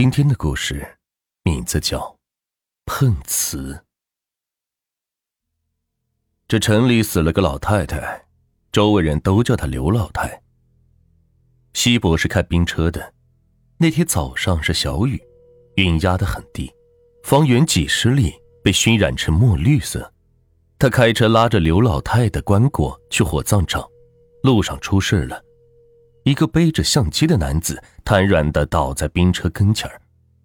今天的故事名字叫《碰瓷》。这城里死了个老太太，周围人都叫她刘老太。西伯是开兵车的，那天早上是小雨，云压得很低，方圆几十里被熏染成墨绿色。他开车拉着刘老太的棺椁去火葬场，路上出事了。一个背着相机的男子瘫软的倒在冰车跟前儿，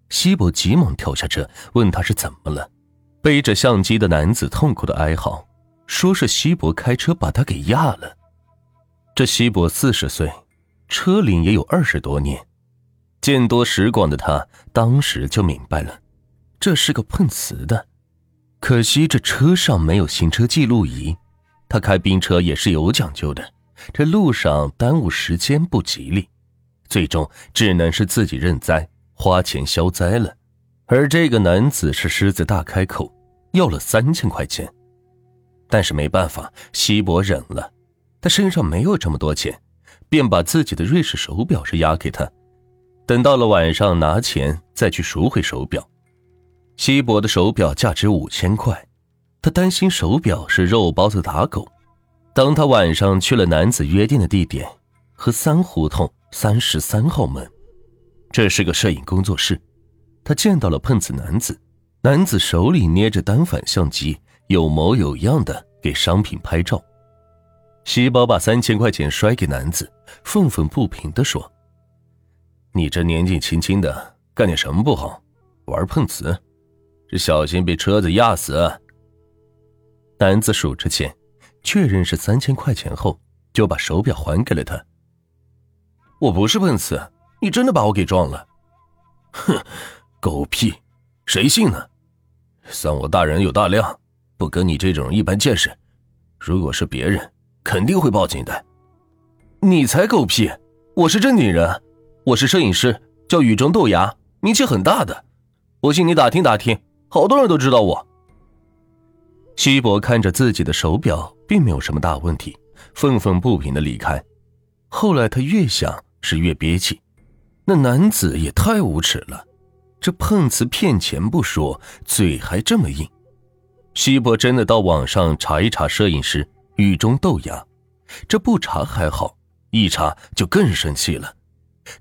西伯急忙跳下车问他是怎么了。背着相机的男子痛苦的哀嚎，说是西伯开车把他给压了。这西伯四十岁，车龄也有二十多年，见多识广的他当时就明白了，这是个碰瓷的。可惜这车上没有行车记录仪，他开冰车也是有讲究的。这路上耽误时间不吉利，最终只能是自己认栽，花钱消灾了。而这个男子是狮子大开口，要了三千块钱，但是没办法，西伯忍了。他身上没有这么多钱，便把自己的瑞士手表是押给他，等到了晚上拿钱再去赎回手表。西伯的手表价值五千块，他担心手表是肉包子打狗。当他晚上去了男子约定的地点和三胡同三十三号门，这是个摄影工作室。他见到了碰瓷男子，男子手里捏着单反相机，有模有样的给商品拍照。西宝把三千块钱摔给男子，愤愤不平地说：“你这年纪轻轻的，干点什么不好？玩碰瓷，这小心被车子压死。”男子数着钱。确认是三千块钱后，就把手表还给了他。我不是碰瓷，你真的把我给撞了？哼，狗屁，谁信呢？算我大人有大量，不跟你这种人一般见识。如果是别人，肯定会报警的。你才狗屁！我是正经人，我是摄影师，叫雨中豆芽，名气很大的。我信你打听打听，好多人都知道我。西伯看着自己的手表，并没有什么大问题，愤愤不平的离开。后来他越想是越憋气，那男子也太无耻了，这碰瓷骗钱不说，嘴还这么硬。西伯真的到网上查一查摄影师雨中豆芽，这不查还好，一查就更生气了，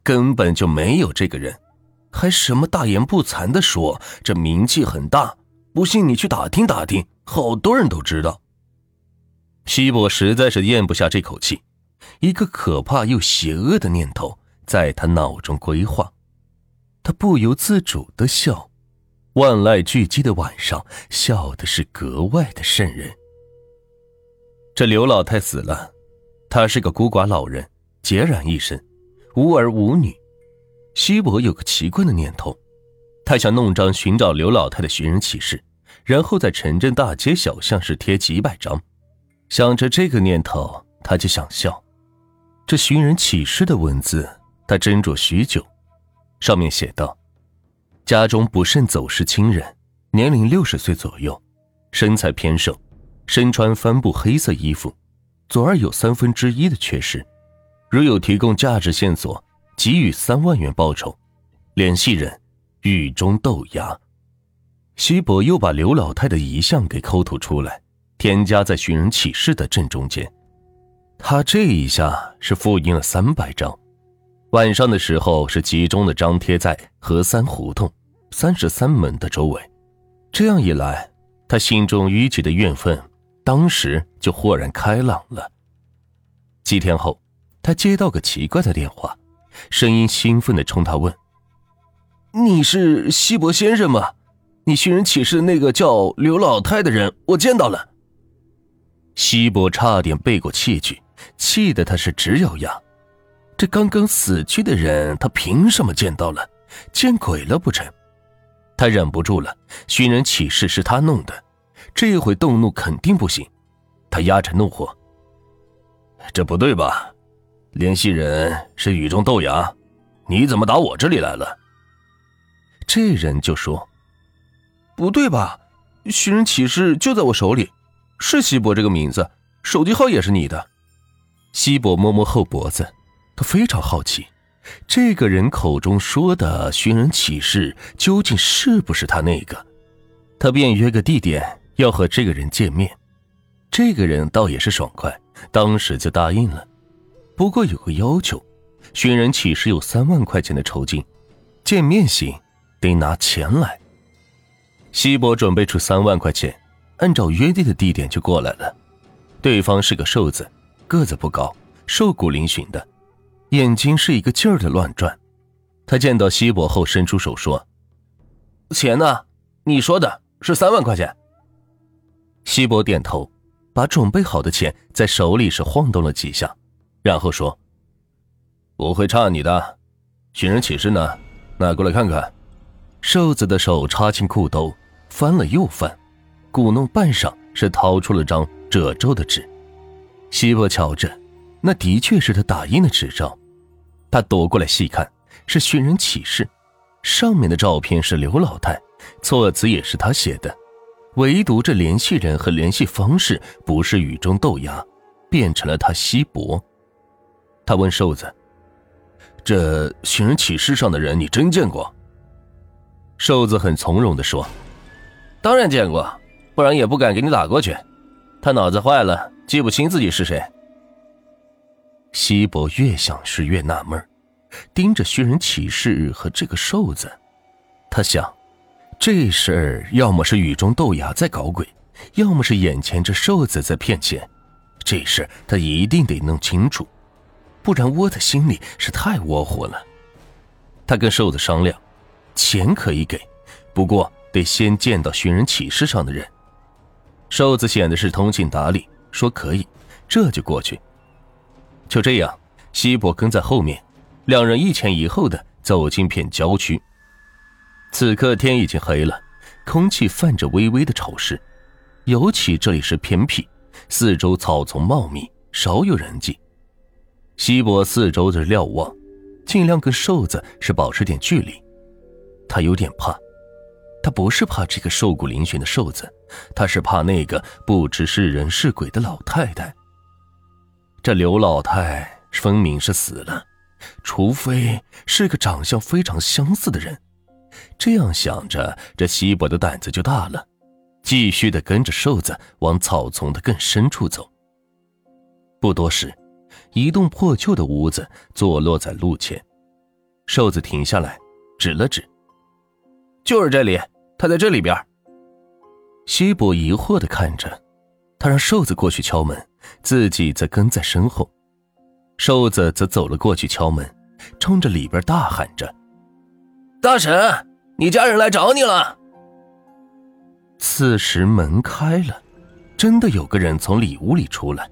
根本就没有这个人，还什么大言不惭的说这名气很大，不信你去打听打听。好多人都知道。西伯实在是咽不下这口气，一个可怕又邪恶的念头在他脑中规划，他不由自主的笑，万籁俱寂的晚上，笑的是格外的瘆人。这刘老太死了，她是个孤寡老人，孑然一身，无儿无女。西伯有个奇怪的念头，他想弄张寻找刘老太的寻人启事。然后在城镇大街小巷是贴几百张，想着这个念头，他就想笑。这寻人启事的文字，他斟酌许久，上面写道：家中不慎走失亲人，年龄六十岁左右，身材偏瘦，身穿帆布黑色衣服，左耳有三分之一的缺失。如有提供价值线索，给予三万元报酬。联系人：雨中豆芽。西伯又把刘老太的遗像给抠图出来，添加在寻人启事的正中间。他这一下是复印了三百张，晚上的时候是集中的张贴在河三胡同三十三门的周围。这样一来，他心中淤积的怨愤，当时就豁然开朗了。几天后，他接到个奇怪的电话，声音兴奋的冲他问：“你是西伯先生吗？”你寻人启事的那个叫刘老太的人，我见到了。西伯差点背过气去，气得他是直咬牙。这刚刚死去的人，他凭什么见到了？见鬼了不成？他忍不住了，寻人启事是他弄的，这回动怒肯定不行。他压着怒火：“这不对吧？联系人是雨中豆芽，你怎么打我这里来了？”这人就说。不对吧？寻人启事就在我手里，是西伯这个名字，手机号也是你的。西伯摸摸后脖子，他非常好奇，这个人口中说的寻人启事究竟是不是他那个？他便约个地点要和这个人见面。这个人倒也是爽快，当时就答应了。不过有个要求，寻人启事有三万块钱的酬金，见面行得拿钱来。西伯准备出三万块钱，按照约定的地点就过来了。对方是个瘦子，个子不高，瘦骨嶙峋的。眼睛是一个劲儿的乱转，他见到西伯后伸出手说：“钱呢？你说的是三万块钱。”西伯点头，把准备好的钱在手里是晃动了几下，然后说：“不会差你的。寻人启事呢？拿过来看看。”瘦子的手插进裤兜，翻了又翻，鼓弄半晌，是掏出了张褶皱的纸。西伯瞧着，那的确是他打印的纸张。他夺过来细看，是寻人启事，上面的照片是刘老太，措辞也是他写的，唯独这联系人和联系方式不是雨中豆芽，变成了他西伯。他问瘦子：“这寻人启事上的人，你真见过？”瘦子很从容地说：“当然见过，不然也不敢给你打过去。他脑子坏了，记不清自己是谁。”西伯越想是越纳闷盯着寻人启事和这个瘦子，他想，这事儿要么是雨中豆芽在搞鬼，要么是眼前这瘦子在骗钱。这事他一定得弄清楚，不然窝在心里是太窝火了。他跟瘦子商量，钱可以给，不过得先见到寻人启事上的人。瘦子显得是通情达理，说可以，这就过去。就这样，西伯跟在后面，两人一前一后的走进片郊区。此刻天已经黑了，空气泛着微微的潮湿，尤其这里是偏僻，四周草丛茂密，少有人迹。西伯四周的瞭望，尽量跟瘦子是保持点距离。他有点怕，他不是怕这个瘦骨嶙峋的瘦子，他是怕那个不知是人是鬼的老太太。这刘老太分明是死了，除非是个长相非常相似的人。这样想着，这西伯的胆子就大了，继续的跟着瘦子往草丛的更深处走。不多时，一栋破旧的屋子坐落在路前，瘦子停下来，指了指：“就是这里，他在这里边。”西伯疑惑的看着，他让瘦子过去敲门。自己则跟在身后，瘦子则走了过去敲门，冲着里边大喊着：“大婶，你家人来找你了。”此时门开了，真的有个人从里屋里出来。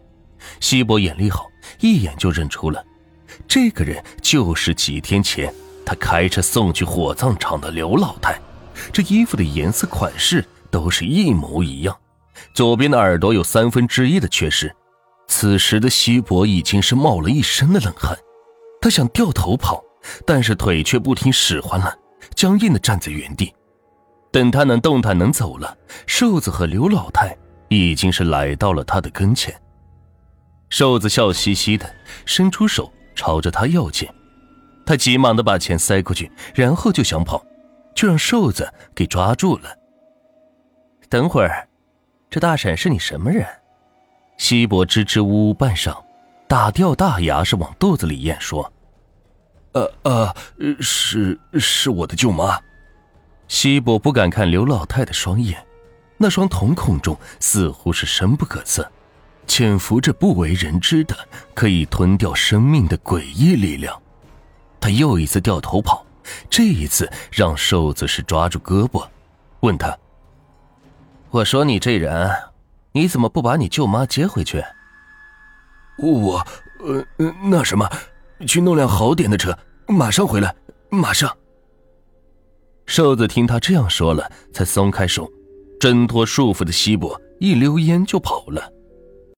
西伯眼力好，一眼就认出了，这个人就是几天前他开车送去火葬场的刘老太，这衣服的颜色款式都是一模一样，左边的耳朵有三分之一的缺失。此时的西伯已经是冒了一身的冷汗，他想掉头跑，但是腿却不听使唤了，僵硬的站在原地。等他能动弹能走了，瘦子和刘老太已经是来到了他的跟前。瘦子笑嘻嘻的伸出手朝着他要钱，他急忙的把钱塞过去，然后就想跑，却让瘦子给抓住了。等会儿，这大婶是你什么人？西伯支支吾吾半晌，打掉大牙是往肚子里咽，说：“呃呃，是是我的舅妈。”西伯不敢看刘老太的双眼，那双瞳孔中似乎是深不可测，潜伏着不为人知的可以吞掉生命的诡异力量。他又一次掉头跑，这一次让瘦子是抓住胳膊，问他：“我说你这人。”你怎么不把你舅妈接回去？我，呃，那什么，去弄辆好点的车，马上回来，马上。瘦子听他这样说了，才松开手，挣脱束缚的西伯一溜烟就跑了。